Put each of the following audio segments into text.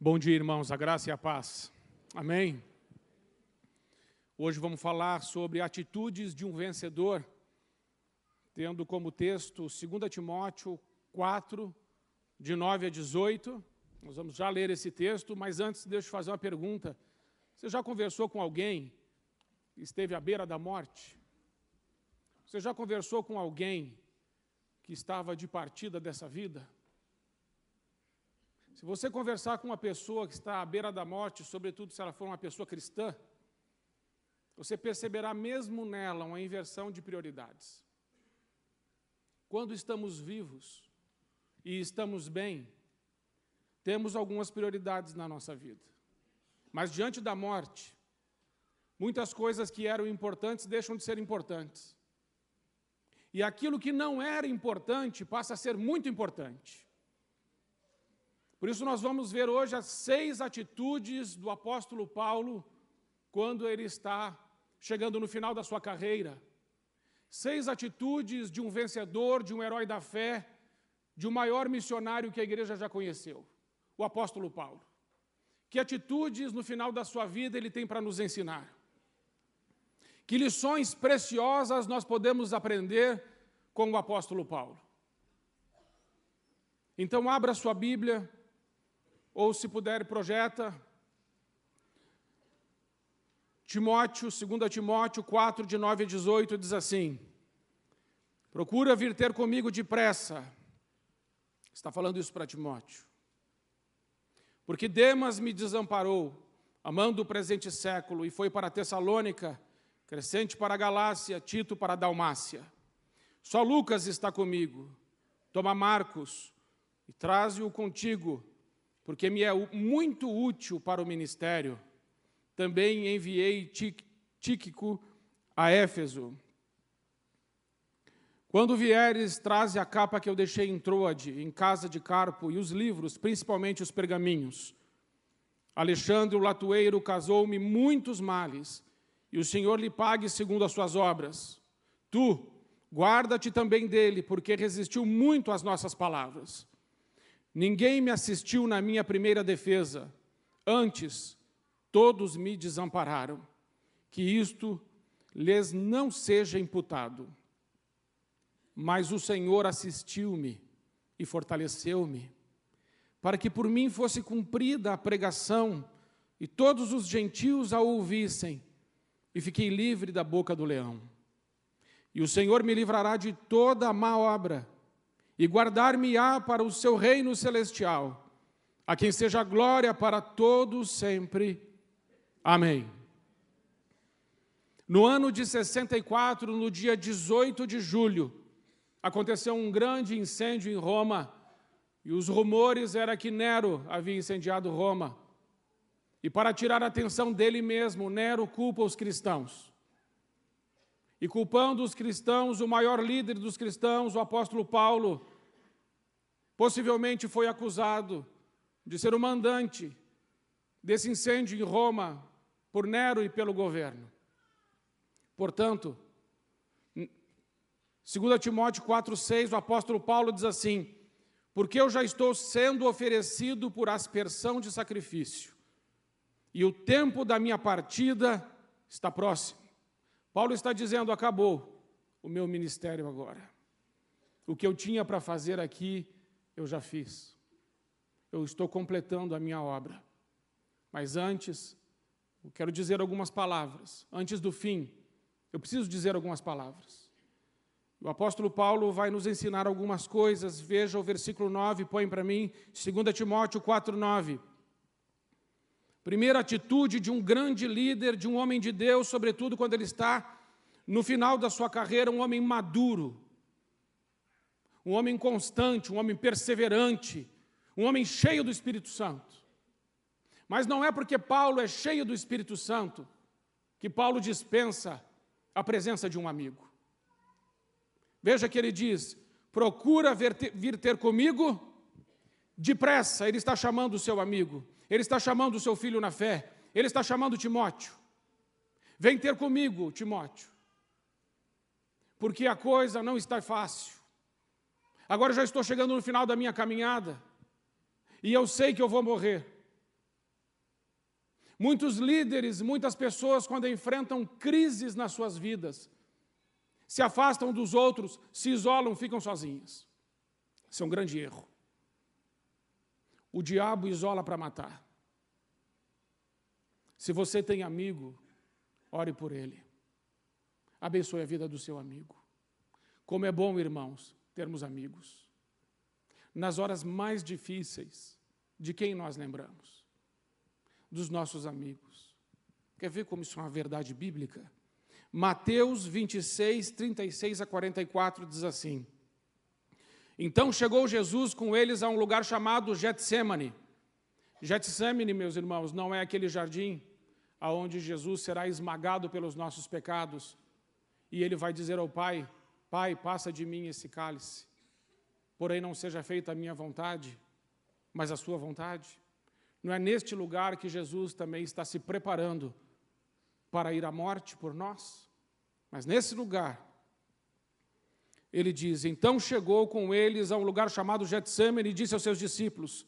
Bom dia, irmãos, a graça e a paz. Amém? Hoje vamos falar sobre atitudes de um vencedor, tendo como texto 2 Timóteo 4, de 9 a 18. Nós vamos já ler esse texto, mas antes deixa eu fazer uma pergunta. Você já conversou com alguém que esteve à beira da morte? Você já conversou com alguém que estava de partida dessa vida? Se você conversar com uma pessoa que está à beira da morte, sobretudo se ela for uma pessoa cristã, você perceberá mesmo nela uma inversão de prioridades. Quando estamos vivos e estamos bem, temos algumas prioridades na nossa vida. Mas diante da morte, muitas coisas que eram importantes deixam de ser importantes. E aquilo que não era importante passa a ser muito importante. Por isso, nós vamos ver hoje as seis atitudes do apóstolo Paulo quando ele está chegando no final da sua carreira. Seis atitudes de um vencedor, de um herói da fé, de um maior missionário que a igreja já conheceu, o apóstolo Paulo. Que atitudes no final da sua vida ele tem para nos ensinar? Que lições preciosas nós podemos aprender com o apóstolo Paulo? Então, abra sua Bíblia ou se puder, projeta. Timóteo, 2 Timóteo 4, de 9 a 18, diz assim: Procura vir ter comigo depressa. Está falando isso para Timóteo. Porque Demas me desamparou, amando o presente século, e foi para Tessalônica, Crescente para Galácia, Tito para Dalmácia. Só Lucas está comigo. Toma Marcos e traze-o contigo, porque me é muito útil para o ministério. Também enviei Tíquico a Éfeso. Quando vieres, traze a capa que eu deixei em Troade, em casa de Carpo, e os livros, principalmente os pergaminhos. Alexandre, o latueiro, casou-me muitos males, e o Senhor lhe pague segundo as suas obras. Tu, guarda-te também dele, porque resistiu muito às nossas palavras. Ninguém me assistiu na minha primeira defesa. Antes, todos me desampararam. Que isto lhes não seja imputado. Mas o Senhor assistiu-me e fortaleceu-me, para que por mim fosse cumprida a pregação e todos os gentios a ouvissem, e fiquei livre da boca do leão. E o Senhor me livrará de toda a má obra e guardar-me-á para o seu reino celestial, a quem seja glória para todos sempre. Amém. No ano de 64, no dia 18 de julho, aconteceu um grande incêndio em Roma, e os rumores era que Nero havia incendiado Roma. E para tirar a atenção dele mesmo, Nero culpa os cristãos. E culpando os cristãos, o maior líder dos cristãos, o apóstolo Paulo, possivelmente foi acusado de ser o mandante desse incêndio em Roma por Nero e pelo governo. Portanto, 2 Timóteo 4,6, o apóstolo Paulo diz assim: Porque eu já estou sendo oferecido por aspersão de sacrifício, e o tempo da minha partida está próximo. Paulo está dizendo: acabou o meu ministério agora. O que eu tinha para fazer aqui, eu já fiz. Eu estou completando a minha obra. Mas antes, eu quero dizer algumas palavras. Antes do fim, eu preciso dizer algumas palavras. O apóstolo Paulo vai nos ensinar algumas coisas. Veja o versículo 9, põe para mim, 2 Timóteo 4, 9. Primeira atitude de um grande líder, de um homem de Deus, sobretudo quando ele está no final da sua carreira, um homem maduro, um homem constante, um homem perseverante, um homem cheio do Espírito Santo. Mas não é porque Paulo é cheio do Espírito Santo que Paulo dispensa a presença de um amigo. Veja que ele diz: procura vir ter comigo depressa. Ele está chamando o seu amigo. Ele está chamando o seu filho na fé. Ele está chamando Timóteo. Vem ter comigo, Timóteo. Porque a coisa não está fácil. Agora já estou chegando no final da minha caminhada. E eu sei que eu vou morrer. Muitos líderes, muitas pessoas, quando enfrentam crises nas suas vidas, se afastam dos outros, se isolam, ficam sozinhas. Isso é um grande erro. O diabo isola para matar. Se você tem amigo, ore por ele. Abençoe a vida do seu amigo. Como é bom, irmãos, termos amigos. Nas horas mais difíceis, de quem nós lembramos? dos nossos amigos. Quer ver como isso é uma verdade bíblica? Mateus 26, 36 a 44 diz assim: Então chegou Jesus com eles a um lugar chamado Getsemane. Getsemane, meus irmãos, não é aquele jardim aonde Jesus será esmagado pelos nossos pecados e ele vai dizer ao Pai: Pai, passa de mim esse cálice, porém não seja feita a minha vontade, mas a sua vontade. Não é neste lugar que Jesus também está se preparando para ir à morte por nós? Mas nesse lugar, ele diz: Então chegou com eles a um lugar chamado Getsemane e disse aos seus discípulos: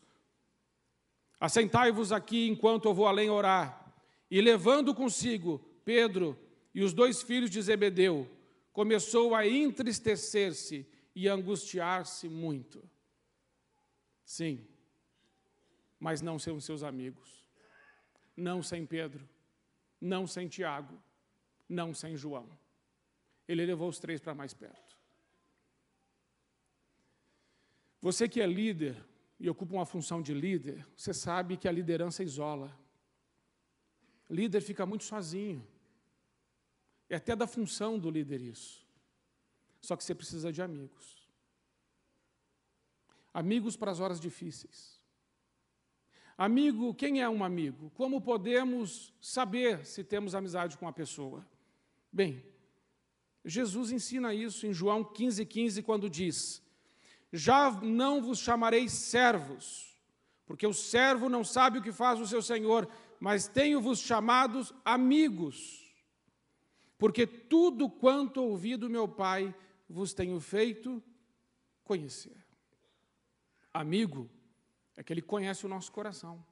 Assentai-vos aqui enquanto eu vou além orar. E levando consigo Pedro e os dois filhos de Zebedeu, começou a entristecer-se e angustiar-se muito. Sim, mas não sem os seus amigos. Não sem Pedro, não sem Tiago, não sem João. Ele levou os três para mais perto. Você que é líder e ocupa uma função de líder, você sabe que a liderança isola. líder fica muito sozinho. É até da função do líder isso. Só que você precisa de amigos. Amigos para as horas difíceis. Amigo, quem é um amigo? Como podemos saber se temos amizade com a pessoa? Bem, Jesus ensina isso em João 15,15, 15, quando diz: Já não vos chamarei servos, porque o servo não sabe o que faz o seu senhor, mas tenho-vos chamados amigos, porque tudo quanto ouvi do meu Pai vos tenho feito conhecer. Amigo é que ele conhece o nosso coração.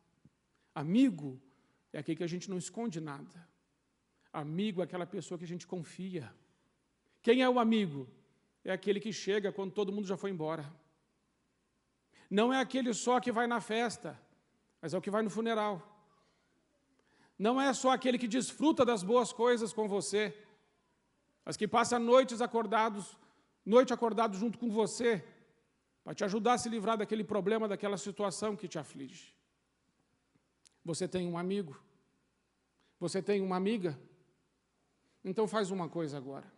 Amigo é aquele que a gente não esconde nada. Amigo é aquela pessoa que a gente confia. Quem é o amigo? É aquele que chega quando todo mundo já foi embora. Não é aquele só que vai na festa, mas é o que vai no funeral. Não é só aquele que desfruta das boas coisas com você, mas que passa noites acordados, noite acordado junto com você, para te ajudar a se livrar daquele problema, daquela situação que te aflige. Você tem um amigo? Você tem uma amiga? Então faz uma coisa agora.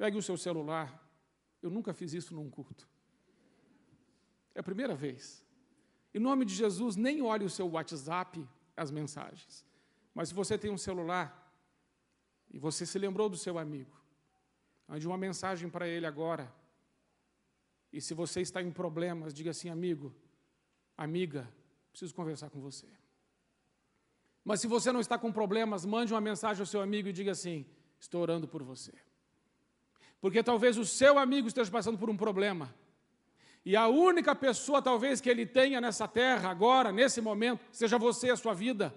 Pegue o seu celular. Eu nunca fiz isso num culto. É a primeira vez. Em nome de Jesus, nem olhe o seu WhatsApp, as mensagens. Mas se você tem um celular e você se lembrou do seu amigo, mande uma mensagem para ele agora e se você está em problemas, diga assim, amigo, amiga, preciso conversar com você. Mas se você não está com problemas, mande uma mensagem ao seu amigo e diga assim: estou orando por você. Porque talvez o seu amigo esteja passando por um problema. E a única pessoa, talvez, que ele tenha nessa terra, agora, nesse momento, seja você, a sua vida.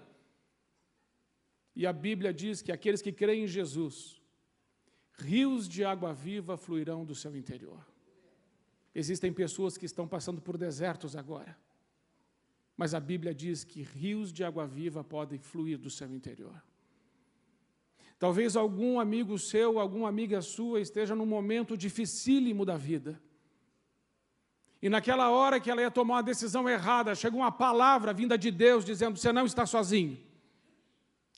E a Bíblia diz que aqueles que creem em Jesus, rios de água viva fluirão do seu interior. Existem pessoas que estão passando por desertos agora. Mas a Bíblia diz que rios de água viva podem fluir do seu interior. Talvez algum amigo seu, alguma amiga sua esteja num momento dificílimo da vida. E naquela hora que ela ia tomar uma decisão errada, chega uma palavra vinda de Deus dizendo: Você não está sozinho.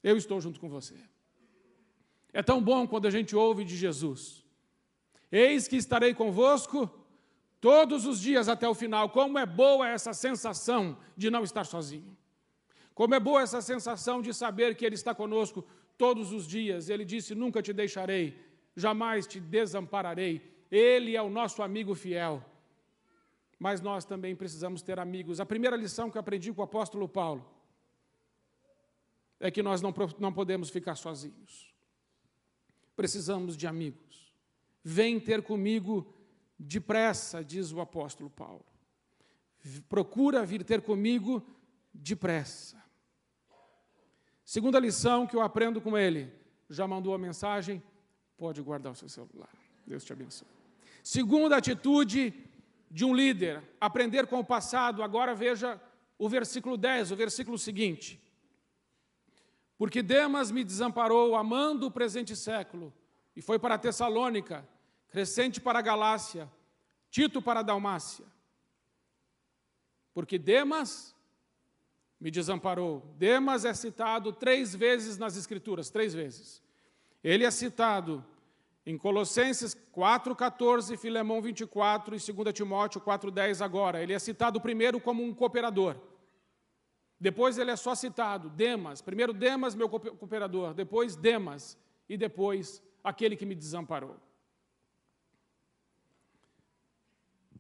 Eu estou junto com você. É tão bom quando a gente ouve de Jesus: Eis que estarei convosco todos os dias até o final. Como é boa essa sensação de não estar sozinho. Como é boa essa sensação de saber que Ele está conosco todos os dias. Ele disse: Nunca te deixarei, jamais te desampararei. Ele é o nosso amigo fiel. Mas nós também precisamos ter amigos. A primeira lição que eu aprendi com o apóstolo Paulo é que nós não, não podemos ficar sozinhos. Precisamos de amigos. Vem ter comigo depressa, diz o apóstolo Paulo. Procura vir ter comigo depressa. Segunda lição que eu aprendo com ele. Já mandou a mensagem? Pode guardar o seu celular. Deus te abençoe. Segunda atitude de um líder, aprender com o passado. Agora veja o versículo 10, o versículo seguinte. Porque Demas me desamparou, amando o presente século, e foi para Tessalônica, Crescente para a Galácia, Tito para a Dalmácia. Porque Demas me desamparou. Demas é citado três vezes nas Escrituras, três vezes. Ele é citado em Colossenses 4,14, Filemão 24 e 2 Timóteo 4,10 agora. Ele é citado primeiro como um cooperador. Depois ele é só citado, Demas. Primeiro Demas, meu cooperador. Depois Demas. E depois aquele que me desamparou.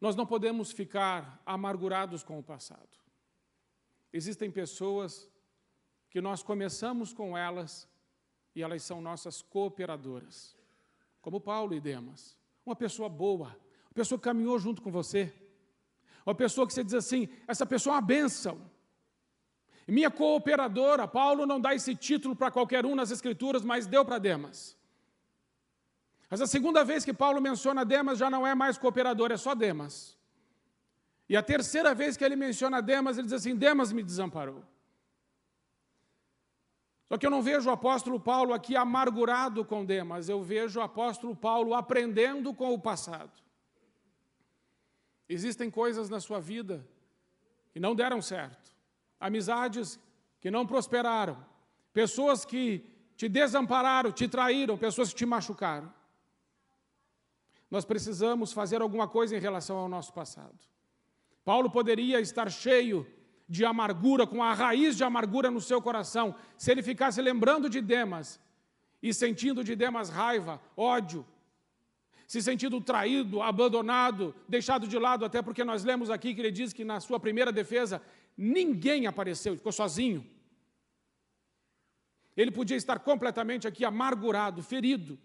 Nós não podemos ficar amargurados com o passado. Existem pessoas que nós começamos com elas e elas são nossas cooperadoras, como Paulo e Demas. Uma pessoa boa, uma pessoa que caminhou junto com você, uma pessoa que você diz assim: essa pessoa é uma bênção. Minha cooperadora, Paulo não dá esse título para qualquer um nas Escrituras, mas deu para Demas. Mas a segunda vez que Paulo menciona Demas já não é mais cooperador, é só Demas. E a terceira vez que ele menciona Demas, ele diz assim: Demas me desamparou. Só que eu não vejo o apóstolo Paulo aqui amargurado com Demas, eu vejo o apóstolo Paulo aprendendo com o passado. Existem coisas na sua vida que não deram certo, amizades que não prosperaram, pessoas que te desampararam, te traíram, pessoas que te machucaram. Nós precisamos fazer alguma coisa em relação ao nosso passado. Paulo poderia estar cheio de amargura, com a raiz de amargura no seu coração, se ele ficasse lembrando de Demas e sentindo de Demas raiva, ódio, se sentindo traído, abandonado, deixado de lado, até porque nós lemos aqui que ele diz que na sua primeira defesa ninguém apareceu, ficou sozinho. Ele podia estar completamente aqui amargurado, ferido.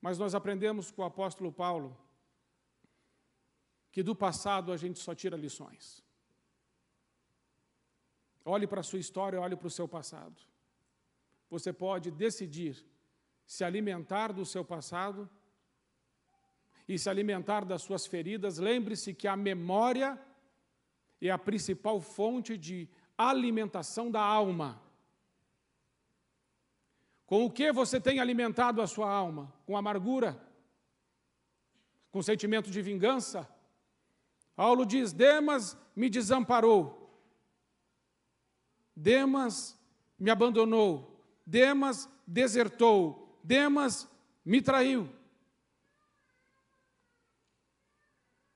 Mas nós aprendemos com o apóstolo Paulo que do passado a gente só tira lições. Olhe para a sua história, olhe para o seu passado. Você pode decidir se alimentar do seu passado e se alimentar das suas feridas. Lembre-se que a memória é a principal fonte de alimentação da alma. Com o que você tem alimentado a sua alma? Com amargura? Com sentimento de vingança? Paulo diz: Demas me desamparou, Demas me abandonou, Demas desertou, Demas me traiu.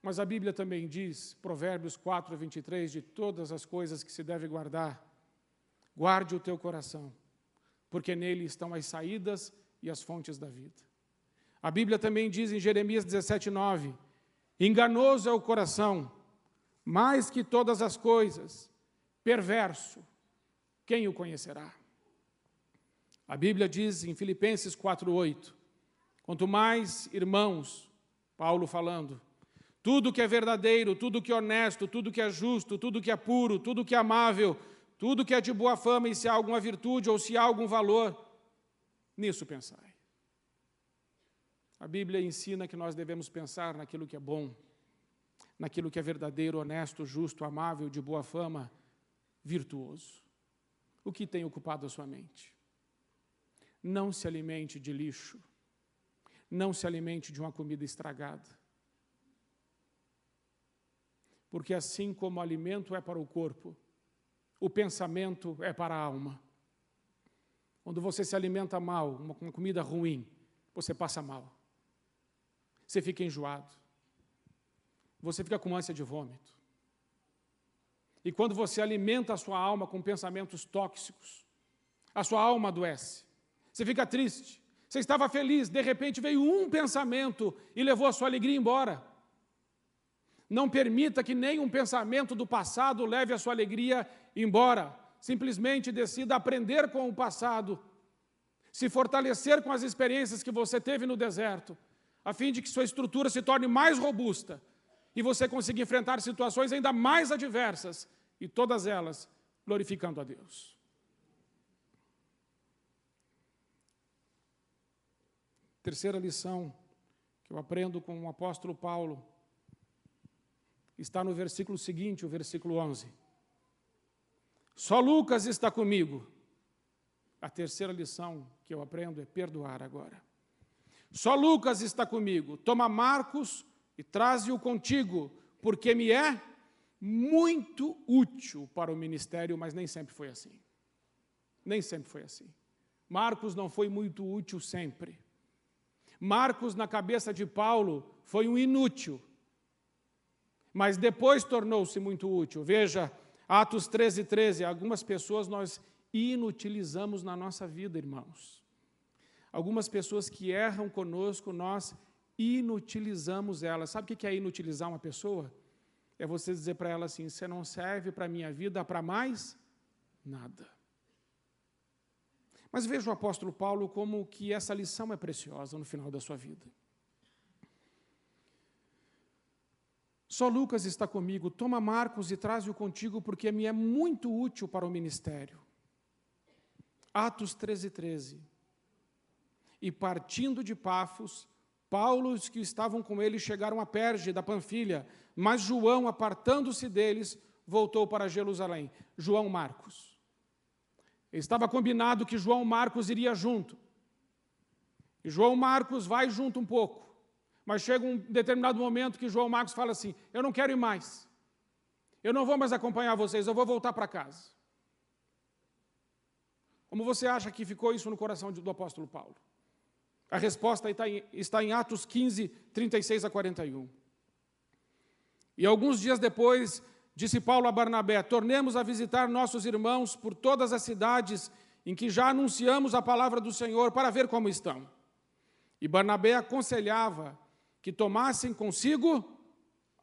Mas a Bíblia também diz, Provérbios 4, 23, de todas as coisas que se deve guardar, guarde o teu coração, porque nele estão as saídas e as fontes da vida. A Bíblia também diz em Jeremias 17, 9, Enganoso é o coração, mais que todas as coisas, perverso, quem o conhecerá? A Bíblia diz em Filipenses 4:8, quanto mais irmãos, Paulo falando, tudo que é verdadeiro, tudo que é honesto, tudo que é justo, tudo que é puro, tudo que é amável, tudo que é de boa fama e se há alguma virtude ou se há algum valor, nisso pensai. A Bíblia ensina que nós devemos pensar naquilo que é bom, naquilo que é verdadeiro, honesto, justo, amável, de boa fama, virtuoso. O que tem ocupado a sua mente? Não se alimente de lixo, não se alimente de uma comida estragada. Porque assim como o alimento é para o corpo, o pensamento é para a alma. Quando você se alimenta mal, uma comida ruim, você passa mal você fica enjoado. Você fica com ânsia de vômito. E quando você alimenta a sua alma com pensamentos tóxicos, a sua alma adoece. Você fica triste. Você estava feliz, de repente veio um pensamento e levou a sua alegria embora. Não permita que nenhum pensamento do passado leve a sua alegria embora. Simplesmente decida aprender com o passado, se fortalecer com as experiências que você teve no deserto a fim de que sua estrutura se torne mais robusta e você consiga enfrentar situações ainda mais adversas, e todas elas glorificando a Deus. Terceira lição que eu aprendo com o apóstolo Paulo está no versículo seguinte, o versículo 11. Só Lucas está comigo. A terceira lição que eu aprendo é perdoar agora. Só Lucas está comigo. Toma Marcos e traze-o contigo, porque me é muito útil para o ministério, mas nem sempre foi assim. Nem sempre foi assim. Marcos não foi muito útil sempre. Marcos, na cabeça de Paulo, foi um inútil, mas depois tornou-se muito útil. Veja, Atos 13, 13. Algumas pessoas nós inutilizamos na nossa vida, irmãos. Algumas pessoas que erram conosco, nós inutilizamos elas. Sabe o que é inutilizar uma pessoa? É você dizer para ela assim: você não serve para a minha vida para mais nada. Mas veja o apóstolo Paulo como que essa lição é preciosa no final da sua vida. Só Lucas está comigo, toma Marcos e traz-o contigo, porque me é muito útil para o ministério. Atos 13, 13. E partindo de Pafos, Paulo e os que estavam com ele chegaram a Perge da Panfilha, mas João, apartando-se deles, voltou para Jerusalém. João Marcos. Estava combinado que João Marcos iria junto. E João Marcos vai junto um pouco. Mas chega um determinado momento que João Marcos fala assim: Eu não quero ir mais. Eu não vou mais acompanhar vocês, eu vou voltar para casa. Como você acha que ficou isso no coração do apóstolo Paulo? A resposta está em Atos 15, 36 a 41. E alguns dias depois, disse Paulo a Barnabé: Tornemos a visitar nossos irmãos por todas as cidades em que já anunciamos a palavra do Senhor para ver como estão. E Barnabé aconselhava que tomassem consigo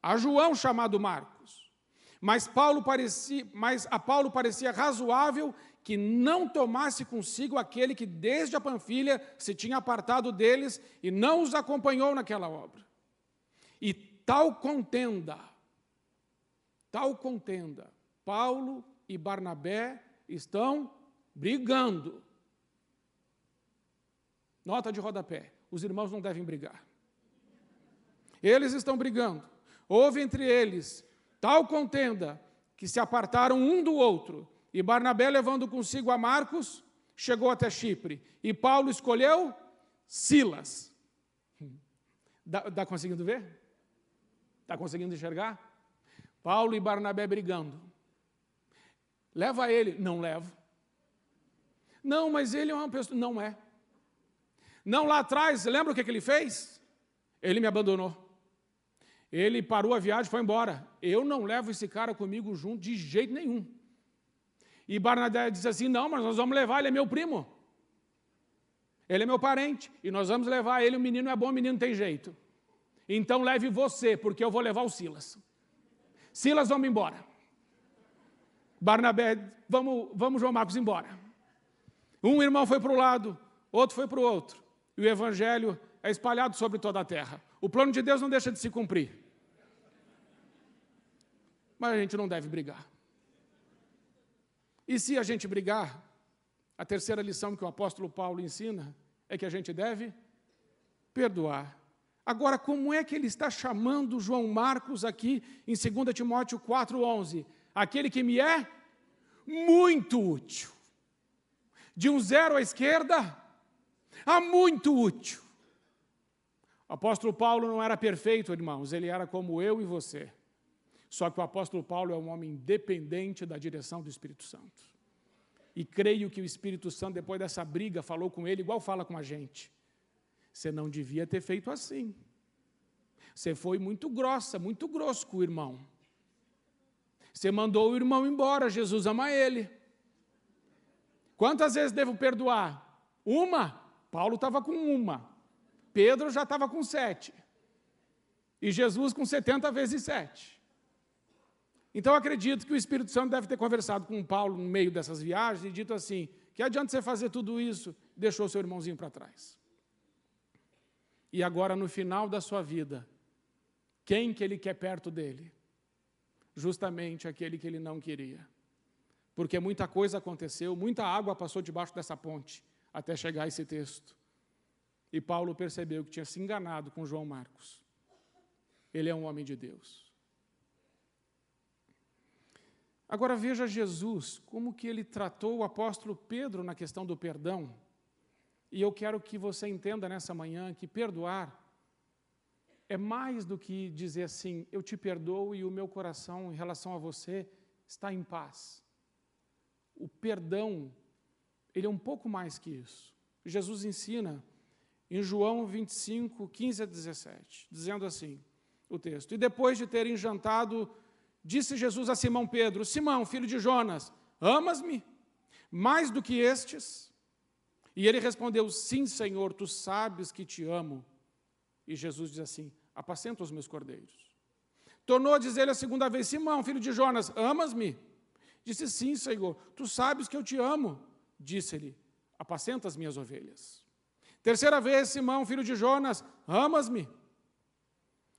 a João chamado Marcos. Mas, Paulo parecia, mas a Paulo parecia razoável que não tomasse consigo aquele que desde a Panfilha se tinha apartado deles e não os acompanhou naquela obra. E tal contenda, tal contenda, Paulo e Barnabé estão brigando. Nota de rodapé: os irmãos não devem brigar. Eles estão brigando. Houve entre eles tal contenda que se apartaram um do outro. E Barnabé, levando consigo a Marcos, chegou até Chipre. E Paulo escolheu Silas. Está conseguindo ver? Está conseguindo enxergar? Paulo e Barnabé brigando. Leva ele. Não levo. Não, mas ele é uma pessoa. Não é. Não, lá atrás, lembra o que, que ele fez? Ele me abandonou. Ele parou a viagem e foi embora. Eu não levo esse cara comigo junto de jeito nenhum. E Barnabé disse assim: Não, mas nós vamos levar, ele é meu primo. Ele é meu parente. E nós vamos levar ele. O menino é bom, o menino tem jeito. Então leve você, porque eu vou levar o Silas. Silas, vamos embora. Barnabé, vamos, vamos João Marcos embora. Um irmão foi para o lado, outro foi para o outro. E o evangelho é espalhado sobre toda a terra. O plano de Deus não deixa de se cumprir. Mas a gente não deve brigar. E se a gente brigar, a terceira lição que o apóstolo Paulo ensina é que a gente deve perdoar. Agora, como é que ele está chamando João Marcos aqui em 2 Timóteo 4,11? Aquele que me é muito útil. De um zero à esquerda a muito útil. O apóstolo Paulo não era perfeito, irmãos, ele era como eu e você. Só que o apóstolo Paulo é um homem independente da direção do Espírito Santo. E creio que o Espírito Santo, depois dessa briga, falou com ele igual fala com a gente. Você não devia ter feito assim. Você foi muito grossa, muito grosso com o irmão. Você mandou o irmão embora, Jesus ama ele. Quantas vezes devo perdoar? Uma? Paulo estava com uma. Pedro já estava com sete. E Jesus com 70 vezes sete. Então acredito que o Espírito Santo deve ter conversado com Paulo no meio dessas viagens e dito assim: que adianta você fazer tudo isso? Deixou seu irmãozinho para trás. E agora, no final da sua vida, quem que ele quer perto dele? Justamente aquele que ele não queria. Porque muita coisa aconteceu, muita água passou debaixo dessa ponte até chegar esse texto. E Paulo percebeu que tinha se enganado com João Marcos. Ele é um homem de Deus. Agora veja Jesus, como que ele tratou o apóstolo Pedro na questão do perdão. E eu quero que você entenda nessa manhã que perdoar é mais do que dizer assim, eu te perdoo e o meu coração em relação a você está em paz. O perdão, ele é um pouco mais que isso. Jesus ensina em João 25, 15 a 17, dizendo assim, o texto, e depois de terem jantado, disse Jesus a Simão Pedro, Simão, filho de Jonas, amas-me mais do que estes? E ele respondeu, sim, Senhor, tu sabes que te amo. E Jesus diz assim, apacenta os meus cordeiros. Tornou a dizer-lhe a segunda vez, Simão, filho de Jonas, amas-me? Disse, sim, Senhor, tu sabes que eu te amo. Disse-lhe, apacenta as minhas ovelhas. Terceira vez, Simão, filho de Jonas, amas-me?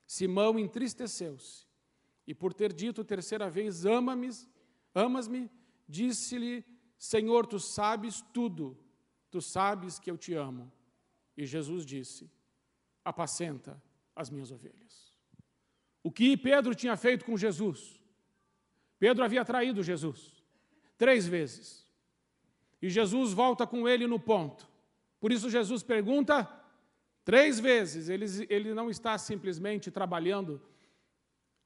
Simão entristeceu-se, e por ter dito terceira vez, ama-me, amas-me, disse-lhe, Senhor, tu sabes tudo, tu sabes que eu te amo. E Jesus disse, apacenta as minhas ovelhas. O que Pedro tinha feito com Jesus? Pedro havia traído Jesus três vezes. E Jesus volta com ele no ponto. Por isso, Jesus pergunta três vezes. Ele, ele não está simplesmente trabalhando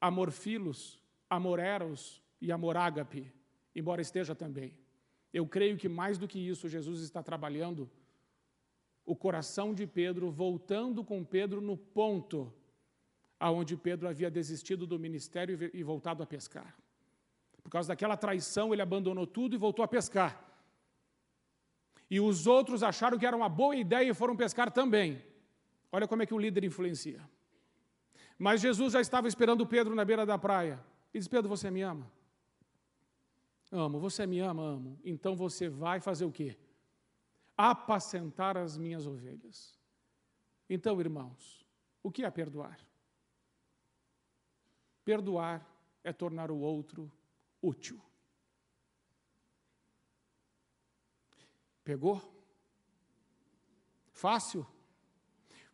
amor filos, amor eros e amor ágape, embora esteja também. Eu creio que mais do que isso, Jesus está trabalhando o coração de Pedro, voltando com Pedro no ponto aonde Pedro havia desistido do ministério e voltado a pescar. Por causa daquela traição, ele abandonou tudo e voltou a pescar. E os outros acharam que era uma boa ideia e foram pescar também. Olha como é que o líder influencia. Mas Jesus já estava esperando Pedro na beira da praia. E diz: Pedro, você me ama? Amo. Você me ama? Amo. Então você vai fazer o quê? Apacentar as minhas ovelhas. Então, irmãos, o que é perdoar? Perdoar é tornar o outro útil. Pegou? Fácil?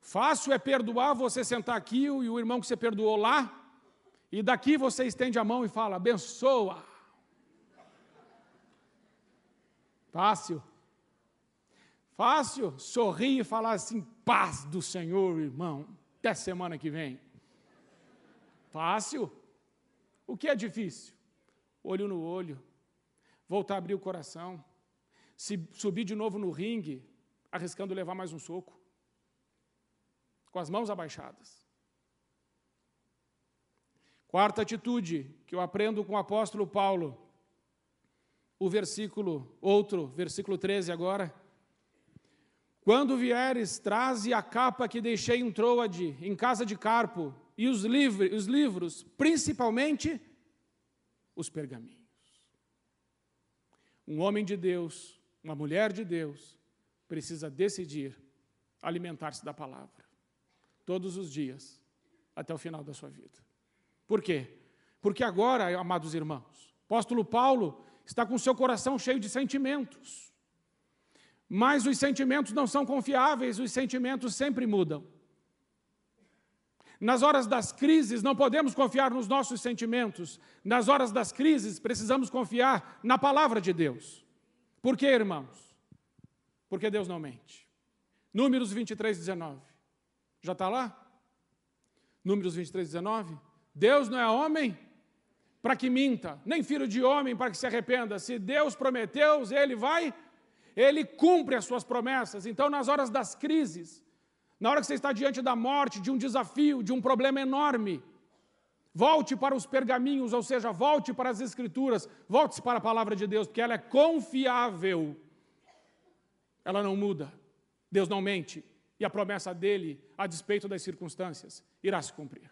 Fácil é perdoar você sentar aqui e o irmão que você perdoou lá, e daqui você estende a mão e fala: abençoa. Fácil. Fácil sorrir e falar assim: paz do Senhor, irmão, até semana que vem. Fácil. O que é difícil? Olho no olho, voltar a abrir o coração, se subir de novo no ringue, arriscando levar mais um soco, com as mãos abaixadas. Quarta atitude que eu aprendo com o apóstolo Paulo, o versículo, outro, versículo 13 agora. Quando vieres, traze a capa que deixei em Troade, em casa de Carpo, e os, livros, os livros, principalmente os pergaminhos. Um homem de Deus, uma mulher de Deus, precisa decidir alimentar-se da palavra todos os dias até o final da sua vida. Por quê? Porque agora, amados irmãos, o apóstolo Paulo está com seu coração cheio de sentimentos. Mas os sentimentos não são confiáveis, os sentimentos sempre mudam. Nas horas das crises, não podemos confiar nos nossos sentimentos. Nas horas das crises, precisamos confiar na palavra de Deus. Por quê, irmãos? Porque Deus não mente. Números 23, 19. Já está lá? Números 23, 19. Deus não é homem para que minta, nem filho de homem para que se arrependa. Se Deus prometeu, ele vai, ele cumpre as suas promessas. Então, nas horas das crises, na hora que você está diante da morte, de um desafio, de um problema enorme, volte para os pergaminhos, ou seja, volte para as Escrituras, volte para a palavra de Deus, porque ela é confiável. Ela não muda. Deus não mente. E a promessa dele, a despeito das circunstâncias, irá se cumprir.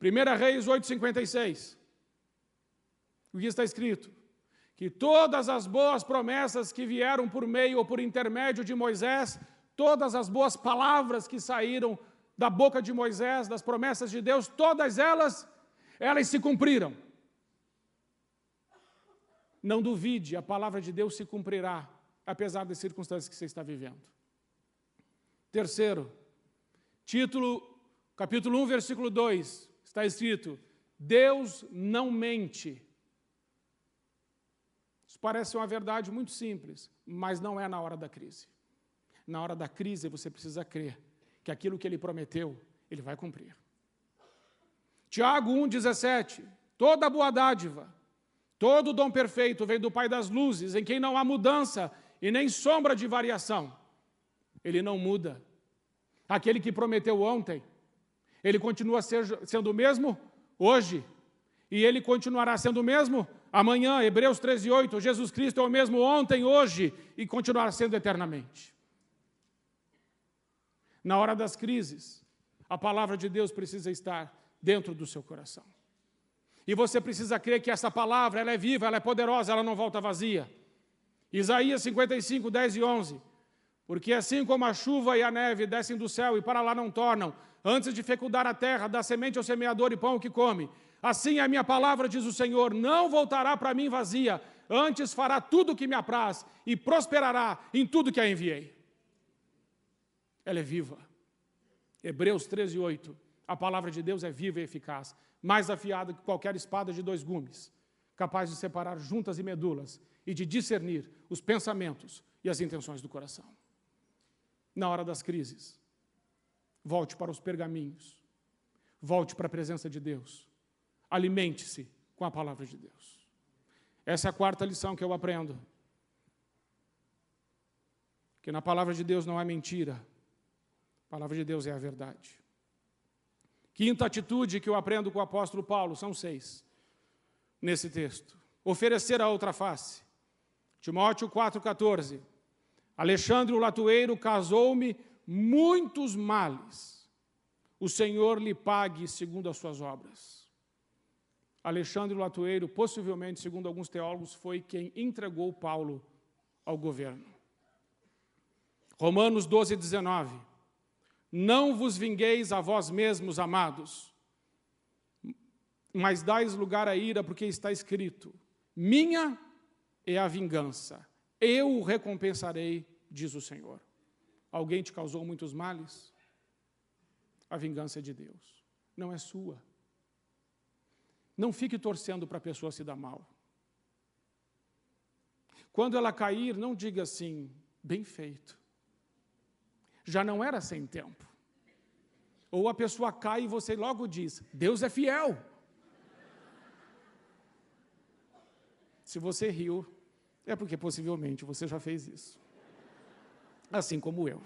1 Reis 8,56. O que está escrito? Que todas as boas promessas que vieram por meio ou por intermédio de Moisés todas as boas palavras que saíram da boca de Moisés, das promessas de Deus, todas elas, elas se cumpriram. Não duvide, a palavra de Deus se cumprirá, apesar das circunstâncias que você está vivendo. Terceiro, título, capítulo 1, versículo 2, está escrito: Deus não mente. Isso parece uma verdade muito simples, mas não é na hora da crise. Na hora da crise, você precisa crer que aquilo que ele prometeu, ele vai cumprir. Tiago 1,17: Toda boa dádiva, todo dom perfeito vem do Pai das luzes, em quem não há mudança e nem sombra de variação. Ele não muda. Aquele que prometeu ontem, ele continua sendo o mesmo hoje. E ele continuará sendo o mesmo amanhã. Hebreus 13, 8. Jesus Cristo é o mesmo ontem, hoje e continuará sendo eternamente. Na hora das crises, a palavra de Deus precisa estar dentro do seu coração. E você precisa crer que essa palavra ela é viva, ela é poderosa, ela não volta vazia. Isaías 55, 10 e 11. Porque assim como a chuva e a neve descem do céu e para lá não tornam, antes de fecundar a terra, dá semente ao semeador e pão que come, assim a minha palavra, diz o Senhor, não voltará para mim vazia, antes fará tudo o que me apraz e prosperará em tudo que a enviei. Ela é viva. Hebreus 13, 8. A palavra de Deus é viva e eficaz, mais afiada que qualquer espada de dois gumes, capaz de separar juntas e medulas e de discernir os pensamentos e as intenções do coração. Na hora das crises, volte para os pergaminhos, volte para a presença de Deus, alimente-se com a palavra de Deus. Essa é a quarta lição que eu aprendo. Que na palavra de Deus não há mentira, a palavra de Deus é a verdade. Quinta atitude que eu aprendo com o apóstolo Paulo, são seis, nesse texto. Oferecer a outra face. Timóteo 4,14. Alexandre o Latueiro casou-me muitos males. O Senhor lhe pague segundo as suas obras. Alexandre o Latueiro, possivelmente, segundo alguns teólogos, foi quem entregou Paulo ao governo. Romanos 12, 19. Não vos vingueis a vós mesmos, amados, mas dais lugar à ira, porque está escrito: Minha é a vingança, eu o recompensarei, diz o Senhor. Alguém te causou muitos males? A vingança é de Deus, não é sua. Não fique torcendo para a pessoa se dar mal. Quando ela cair, não diga assim, bem feito já não era sem tempo. Ou a pessoa cai e você logo diz: Deus é fiel. Se você riu, é porque possivelmente você já fez isso. Assim como eu.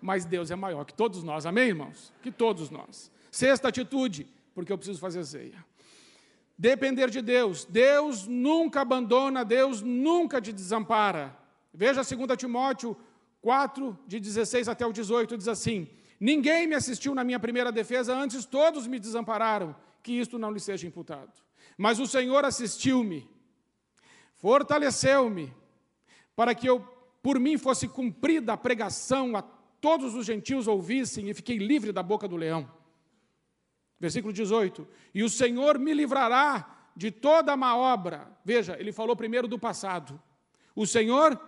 Mas Deus é maior que todos nós, amém, irmãos? Que todos nós. Sexta atitude, porque eu preciso fazer ceia. Depender de Deus. Deus nunca abandona, Deus nunca te desampara. Veja 2 Timóteo 4, de 16 até o 18, diz assim: Ninguém me assistiu na minha primeira defesa, antes todos me desampararam, que isto não lhe seja imputado. Mas o Senhor assistiu-me, fortaleceu-me, para que eu, por mim fosse cumprida a pregação, a todos os gentios ouvissem, e fiquei livre da boca do leão. Versículo 18: E o Senhor me livrará de toda má obra. Veja, ele falou primeiro do passado. O Senhor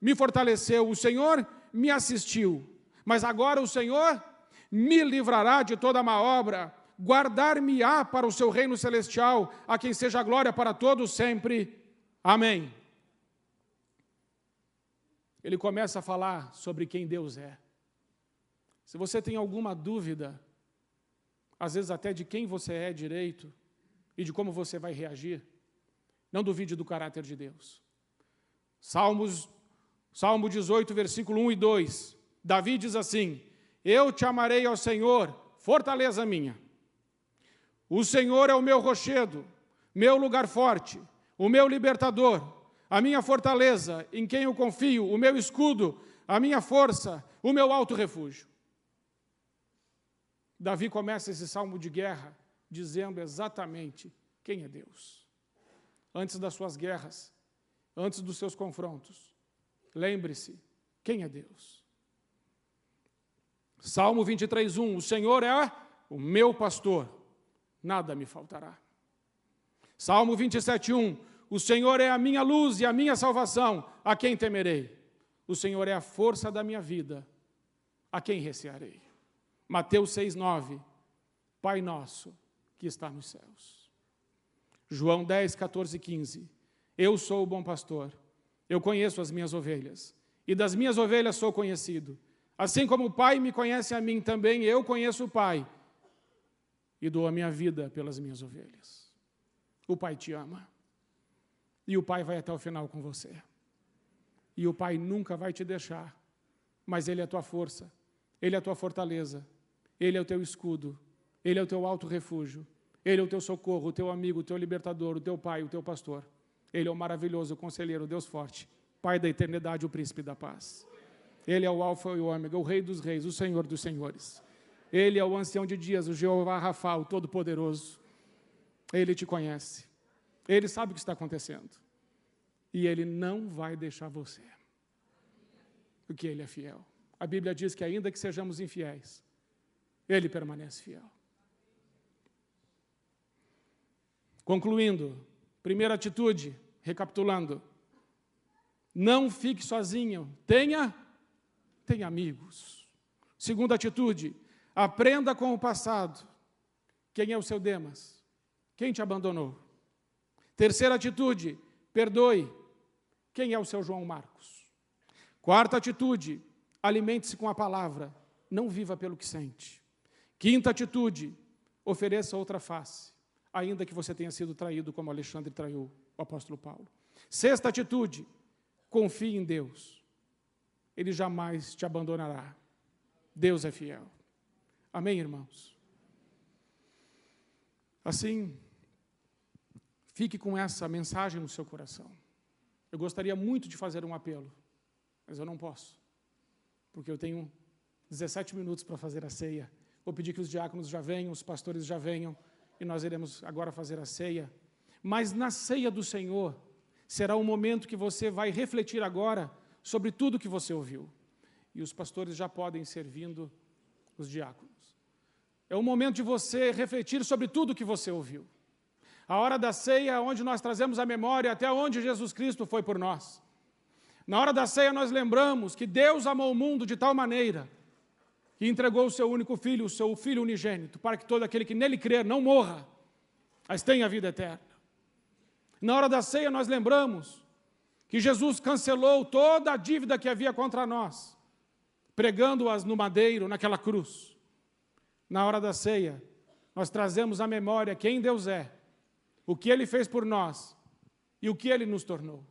me fortaleceu, o Senhor me assistiu. Mas agora o Senhor me livrará de toda má obra, guardar-me-á para o seu reino celestial, a quem seja a glória para todos sempre. Amém. Ele começa a falar sobre quem Deus é. Se você tem alguma dúvida, às vezes até de quem você é direito e de como você vai reagir, não duvide do caráter de Deus. Salmos Salmo 18, versículo 1 e 2. Davi diz assim: Eu te amarei ao Senhor, fortaleza minha. O Senhor é o meu rochedo, meu lugar forte, o meu libertador, a minha fortaleza, em quem eu confio, o meu escudo, a minha força, o meu alto refúgio. Davi começa esse salmo de guerra dizendo exatamente quem é Deus. Antes das suas guerras, antes dos seus confrontos, Lembre-se, quem é Deus? Salmo 23, 1: O Senhor é o meu pastor, nada me faltará. Salmo 27, 1: O Senhor é a minha luz e a minha salvação, a quem temerei? O Senhor é a força da minha vida, a quem recearei? Mateus 6,9. Pai nosso que está nos céus. João 10, 14 e 15. Eu sou o bom pastor, eu conheço as minhas ovelhas, e das minhas ovelhas sou conhecido. Assim como o Pai me conhece a mim também, eu conheço o Pai, e dou a minha vida pelas minhas ovelhas. O Pai te ama, e o Pai vai até o final com você. E o Pai nunca vai te deixar, mas Ele é a tua força, Ele é a tua fortaleza, Ele é o teu escudo, Ele é o teu alto refúgio, Ele é o teu socorro, o teu amigo, o teu libertador, o teu Pai, o teu pastor. Ele é o maravilhoso conselheiro, o Deus forte, Pai da eternidade, o príncipe da paz. Ele é o Alfa e o Ômega, o Rei dos Reis, o Senhor dos Senhores. Ele é o ancião de dias, o Jeová Rafa, o Todo-Poderoso. Ele te conhece. Ele sabe o que está acontecendo. E ele não vai deixar você. Porque ele é fiel. A Bíblia diz que, ainda que sejamos infiéis, ele permanece fiel. Concluindo, primeira atitude, recapitulando. Não fique sozinho, tenha, tenha amigos. Segunda atitude, aprenda com o passado. Quem é o seu Demas? Quem te abandonou? Terceira atitude, perdoe. Quem é o seu João Marcos? Quarta atitude, alimente-se com a palavra, não viva pelo que sente. Quinta atitude, ofereça outra face ainda que você tenha sido traído como Alexandre traiu o apóstolo Paulo. Sexta atitude, confie em Deus. Ele jamais te abandonará. Deus é fiel. Amém, irmãos? Assim, fique com essa mensagem no seu coração. Eu gostaria muito de fazer um apelo, mas eu não posso, porque eu tenho 17 minutos para fazer a ceia. Vou pedir que os diáconos já venham, os pastores já venham e nós iremos agora fazer a ceia. Mas na ceia do Senhor, será o momento que você vai refletir agora sobre tudo que você ouviu. E os pastores já podem ir servindo os diáconos. É o momento de você refletir sobre tudo que você ouviu. A hora da ceia é onde nós trazemos a memória até onde Jesus Cristo foi por nós. Na hora da ceia nós lembramos que Deus amou o mundo de tal maneira que entregou o seu único filho, o seu filho unigênito, para que todo aquele que nele crer não morra, mas tenha vida eterna. Na hora da ceia nós lembramos que Jesus cancelou toda a dívida que havia contra nós, pregando-as no madeiro, naquela cruz. Na hora da ceia, nós trazemos à memória quem Deus é, o que Ele fez por nós e o que Ele nos tornou.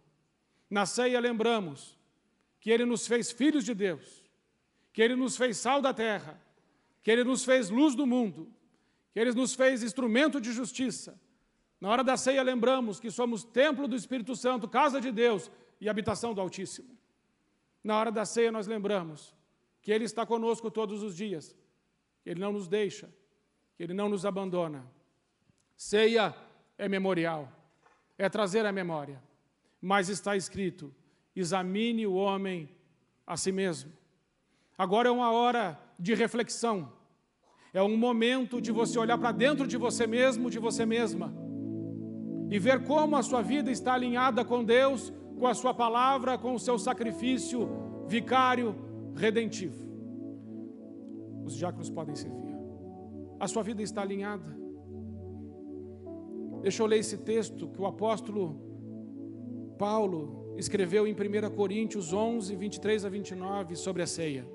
Na ceia lembramos que Ele nos fez filhos de Deus, que Ele nos fez sal da terra, que Ele nos fez luz do mundo, que Ele nos fez instrumento de justiça. Na hora da ceia, lembramos que somos templo do Espírito Santo, casa de Deus e habitação do Altíssimo. Na hora da ceia, nós lembramos que Ele está conosco todos os dias, que Ele não nos deixa, que Ele não nos abandona. Ceia é memorial, é trazer a memória, mas está escrito: examine o homem a si mesmo. Agora é uma hora de reflexão. É um momento de você olhar para dentro de você mesmo, de você mesma, e ver como a sua vida está alinhada com Deus, com a sua palavra, com o seu sacrifício vicário redentivo. Os diáconos podem servir. A sua vida está alinhada. Deixa eu ler esse texto que o apóstolo Paulo escreveu em 1 Coríntios 11, 23 a 29 sobre a ceia.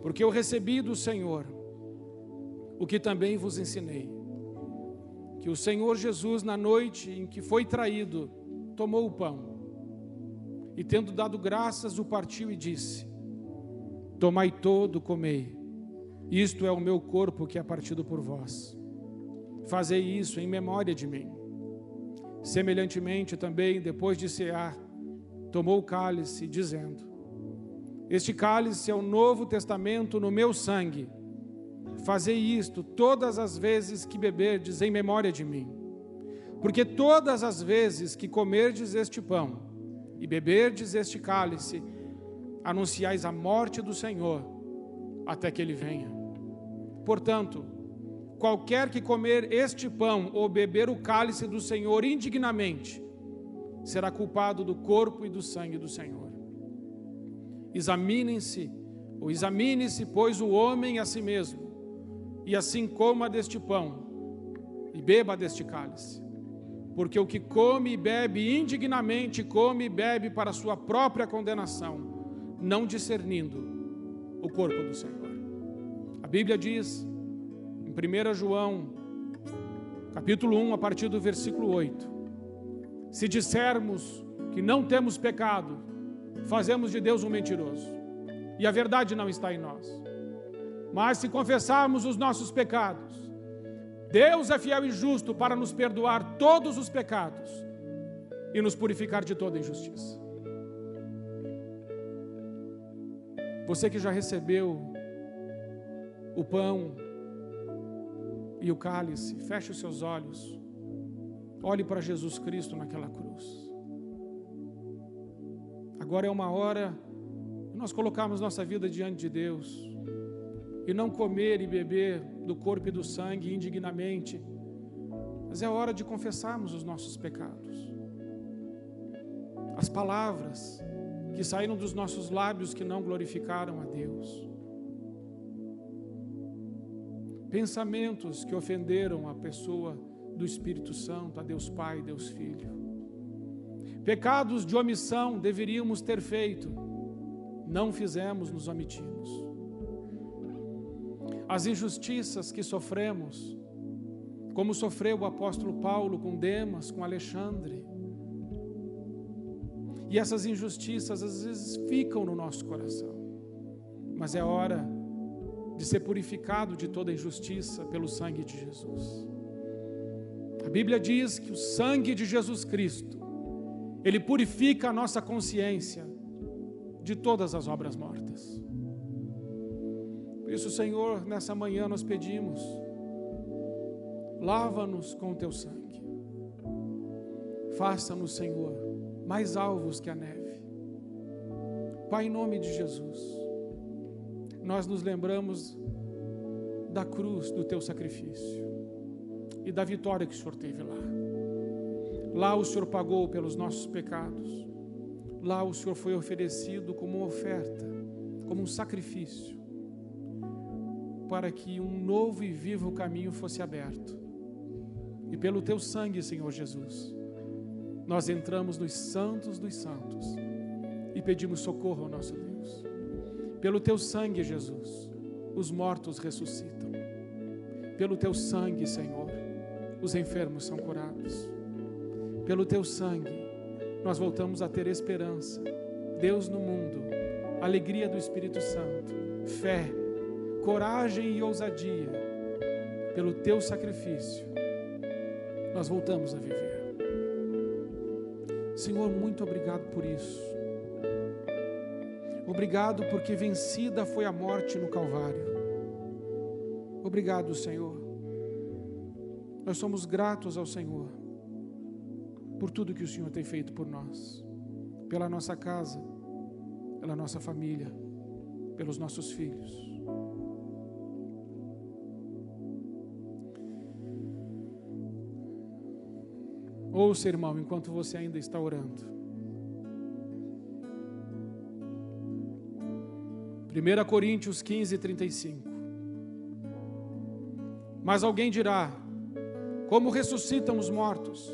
Porque eu recebi do Senhor o que também vos ensinei. Que o Senhor Jesus, na noite em que foi traído, tomou o pão e, tendo dado graças, o partiu e disse: Tomai todo, comei, isto é o meu corpo que é partido por vós. Fazei isso em memória de mim. Semelhantemente, também, depois de cear, tomou o cálice, dizendo: este cálice é o novo testamento no meu sangue. Fazei isto todas as vezes que beberdes em memória de mim. Porque todas as vezes que comerdes este pão e beberdes este cálice, anunciais a morte do Senhor até que ele venha. Portanto, qualquer que comer este pão ou beber o cálice do Senhor indignamente, será culpado do corpo e do sangue do Senhor. Examinem-se, ou examine-se, pois, o homem a si mesmo, e assim coma deste pão e beba deste cálice. Porque o que come e bebe indignamente, come e bebe para sua própria condenação, não discernindo o corpo do Senhor. A Bíblia diz, 1 João, capítulo 1, a partir do versículo 8: Se dissermos que não temos pecado, fazemos de Deus um mentiroso, e a verdade não está em nós. Mas se confessarmos os nossos pecados, Deus é fiel e justo para nos perdoar todos os pecados e nos purificar de toda injustiça. Você que já recebeu o pão e o cálice, feche os seus olhos, olhe para Jesus Cristo naquela cruz. Agora é uma hora de nós colocarmos nossa vida diante de Deus e não comer e beber do corpo e do sangue indignamente, mas é hora de confessarmos os nossos pecados. As palavras que saíram dos nossos lábios que não glorificaram a Deus. Pensamentos que ofenderam a pessoa do Espírito Santo, a Deus Pai, Deus Filho. Pecados de omissão deveríamos ter feito, não fizemos, nos omitimos as injustiças que sofremos, como sofreu o apóstolo Paulo com Demas, com Alexandre. E essas injustiças às vezes ficam no nosso coração, mas é hora de ser purificado de toda injustiça pelo sangue de Jesus. A Bíblia diz que o sangue de Jesus Cristo, ele purifica a nossa consciência de todas as obras mortas. Por isso, Senhor, nessa manhã nós pedimos, lava-nos com o teu sangue. Faça-nos, Senhor, mais alvos que a neve. Pai, em nome de Jesus, nós nos lembramos da cruz do teu sacrifício e da vitória que o Senhor teve lá. Lá o Senhor pagou pelos nossos pecados. Lá o Senhor foi oferecido como uma oferta, como um sacrifício para que um novo e vivo caminho fosse aberto. E pelo teu sangue, Senhor Jesus, nós entramos nos santos dos santos e pedimos socorro ao nosso Deus. Pelo teu sangue, Jesus, os mortos ressuscitam. Pelo teu sangue, Senhor, os enfermos são curados. Pelo teu sangue, nós voltamos a ter esperança. Deus no mundo, alegria do Espírito Santo, fé coragem e ousadia, pelo teu sacrifício, nós voltamos a viver. Senhor, muito obrigado por isso. Obrigado porque vencida foi a morte no Calvário. Obrigado, Senhor. Nós somos gratos ao Senhor por tudo que o Senhor tem feito por nós, pela nossa casa, pela nossa família, pelos nossos filhos. Ouça, irmão, enquanto você ainda está orando. 1 Coríntios 15, 35. Mas alguém dirá: Como ressuscitam os mortos?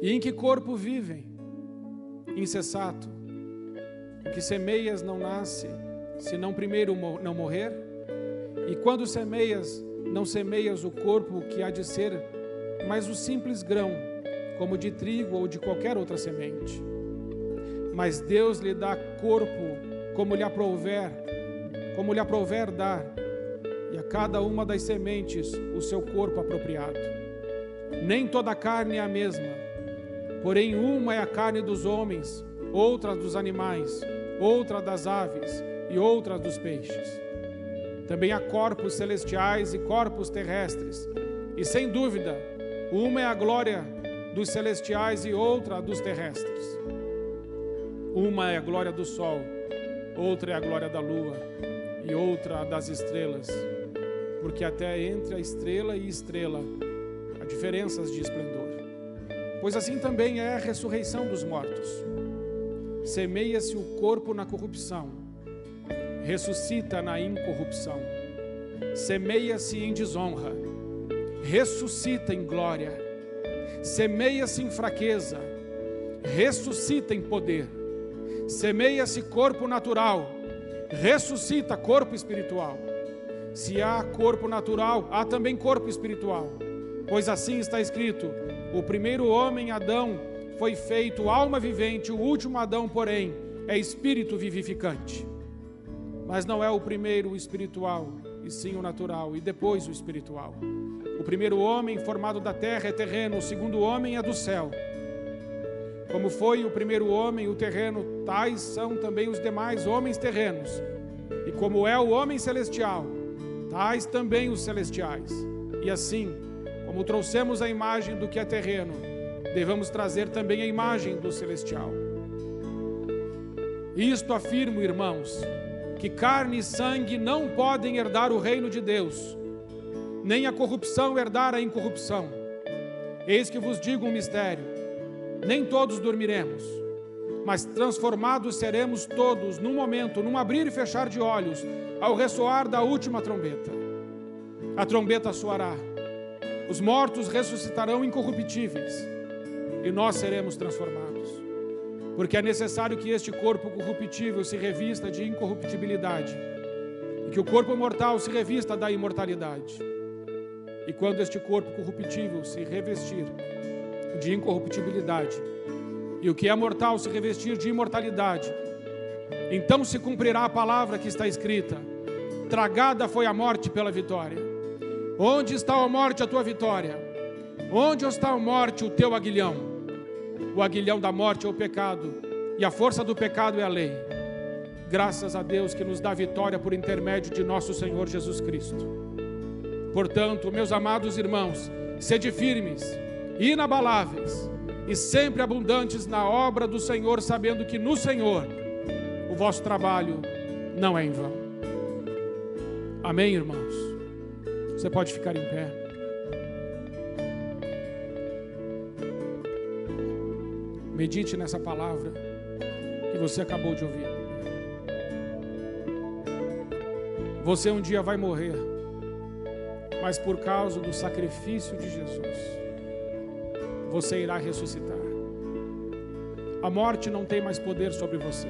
E em que corpo vivem? Insensato. O que semeias não nasce, se não primeiro não morrer? E quando semeias, não semeias o corpo que há de ser mas o simples grão, como de trigo ou de qualquer outra semente. Mas Deus lhe dá corpo como lhe aprouver, como lhe aprouver dar, e a cada uma das sementes o seu corpo apropriado. Nem toda a carne é a mesma, porém uma é a carne dos homens, outra dos animais, outra das aves e outra dos peixes. Também há corpos celestiais e corpos terrestres, e sem dúvida, uma é a glória dos celestiais e outra dos terrestres. Uma é a glória do sol, outra é a glória da lua e outra das estrelas, porque até entre a estrela e estrela há diferenças de esplendor. Pois assim também é a ressurreição dos mortos. semeia-se o corpo na corrupção, ressuscita na incorrupção. Semeia-se em desonra, ressuscita em glória. Semeia-se em fraqueza, ressuscita em poder. Semeia-se corpo natural, ressuscita corpo espiritual. Se há corpo natural, há também corpo espiritual. Pois assim está escrito: o primeiro homem, Adão, foi feito alma vivente, o último Adão, porém, é espírito vivificante. Mas não é o primeiro o espiritual, e sim o natural, e depois o espiritual. O primeiro homem formado da terra é terreno, o segundo homem é do céu. Como foi o primeiro homem, o terreno, tais são também os demais homens terrenos. E como é o homem celestial, tais também os celestiais. E assim, como trouxemos a imagem do que é terreno, devamos trazer também a imagem do celestial. Isto afirmo, irmãos, que carne e sangue não podem herdar o reino de Deus, nem a corrupção herdar a incorrupção. Eis que vos digo um mistério: nem todos dormiremos, mas transformados seremos todos num momento, num abrir e fechar de olhos, ao ressoar da última trombeta. A trombeta soará, os mortos ressuscitarão incorruptíveis e nós seremos transformados. Porque é necessário que este corpo corruptível se revista de incorruptibilidade e que o corpo mortal se revista da imortalidade. E quando este corpo corruptível se revestir de incorruptibilidade e o que é mortal se revestir de imortalidade, então se cumprirá a palavra que está escrita: Tragada foi a morte pela vitória. Onde está a morte a tua vitória? Onde está a morte o teu aguilhão? O aguilhão da morte é o pecado, e a força do pecado é a lei. Graças a Deus que nos dá vitória por intermédio de nosso Senhor Jesus Cristo. Portanto, meus amados irmãos, sede firmes, inabaláveis e sempre abundantes na obra do Senhor, sabendo que no Senhor o vosso trabalho não é em vão. Amém, irmãos? Você pode ficar em pé. Medite nessa palavra que você acabou de ouvir. Você um dia vai morrer, mas por causa do sacrifício de Jesus, você irá ressuscitar. A morte não tem mais poder sobre você.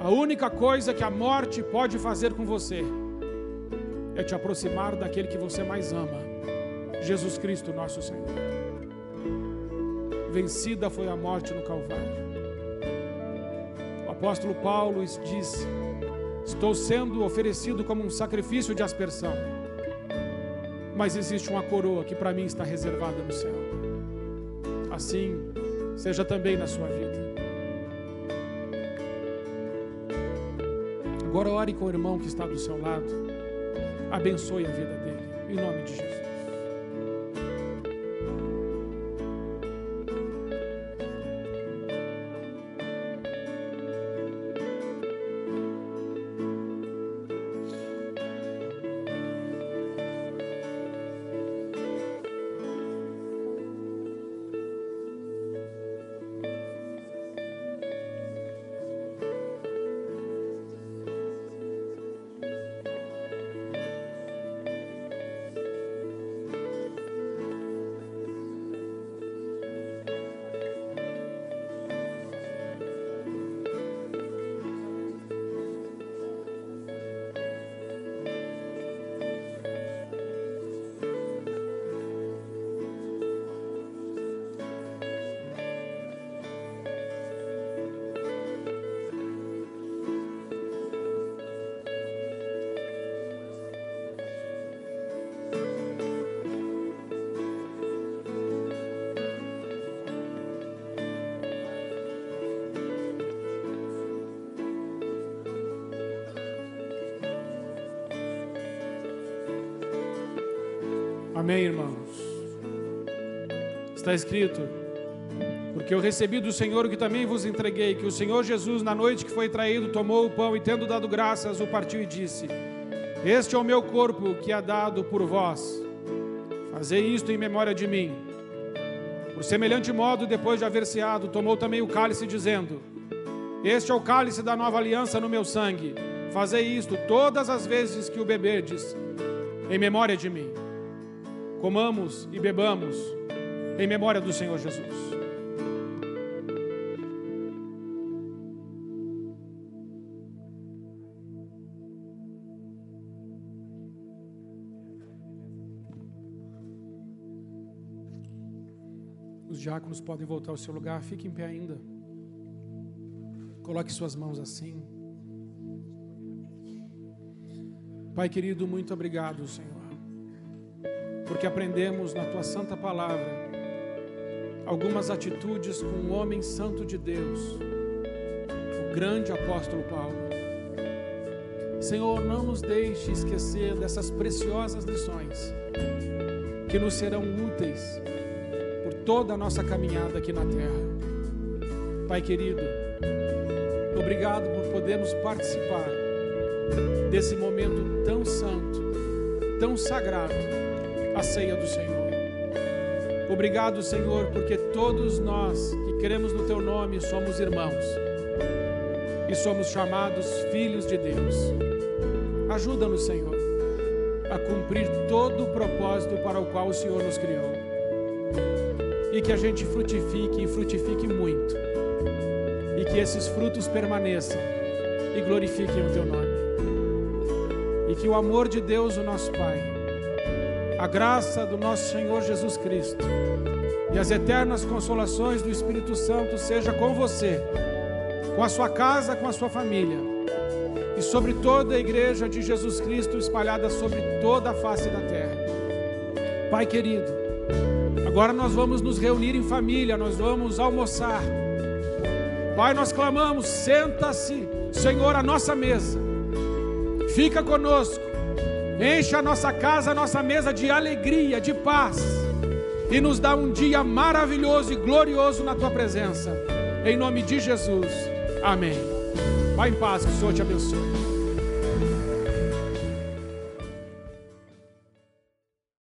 A única coisa que a morte pode fazer com você é te aproximar daquele que você mais ama, Jesus Cristo, nosso Senhor vencida foi a morte no Calvário. O apóstolo Paulo disse: Estou sendo oferecido como um sacrifício de aspersão, mas existe uma coroa que para mim está reservada no céu. Assim seja também na sua vida. Agora ore com o irmão que está do seu lado. Abençoe a vida dele, em nome de Jesus. Amém, irmãos? Está escrito: Porque eu recebi do Senhor o que também vos entreguei, que o Senhor Jesus, na noite que foi traído, tomou o pão e, tendo dado graças, o partiu e disse: Este é o meu corpo que é dado por vós. Fazei isto em memória de mim. Por semelhante modo, depois de haver ceado, tomou também o cálice, dizendo: Este é o cálice da nova aliança no meu sangue. Fazei isto todas as vezes que o beberdes, em memória de mim. Comamos e bebamos em memória do Senhor Jesus. Os diáconos podem voltar ao seu lugar, fique em pé ainda. Coloque suas mãos assim. Pai querido, muito obrigado, Senhor, porque aprendemos na tua santa palavra algumas atitudes com um homem santo de Deus, o grande apóstolo Paulo. Senhor, não nos deixe esquecer dessas preciosas lições que nos serão úteis por toda a nossa caminhada aqui na terra. Pai querido, obrigado por podermos participar desse momento tão santo, tão sagrado, a ceia do Senhor. Obrigado, Senhor, porque todos nós que queremos no Teu nome somos irmãos e somos chamados filhos de Deus. Ajuda-nos, Senhor, a cumprir todo o propósito para o qual o Senhor nos criou. E que a gente frutifique e frutifique muito. E que esses frutos permaneçam e glorifiquem o Teu nome. E que o amor de Deus, o nosso Pai, a graça do nosso Senhor Jesus Cristo e as eternas consolações do Espírito Santo seja com você, com a sua casa, com a sua família e sobre toda a igreja de Jesus Cristo espalhada sobre toda a face da terra. Pai querido, agora nós vamos nos reunir em família, nós vamos almoçar. Pai, nós clamamos, senta-se, Senhor, à nossa mesa. Fica conosco. Enche a nossa casa, a nossa mesa de alegria, de paz. E nos dá um dia maravilhoso e glorioso na tua presença. Em nome de Jesus. Amém. Vá em paz, que o Senhor te abençoe.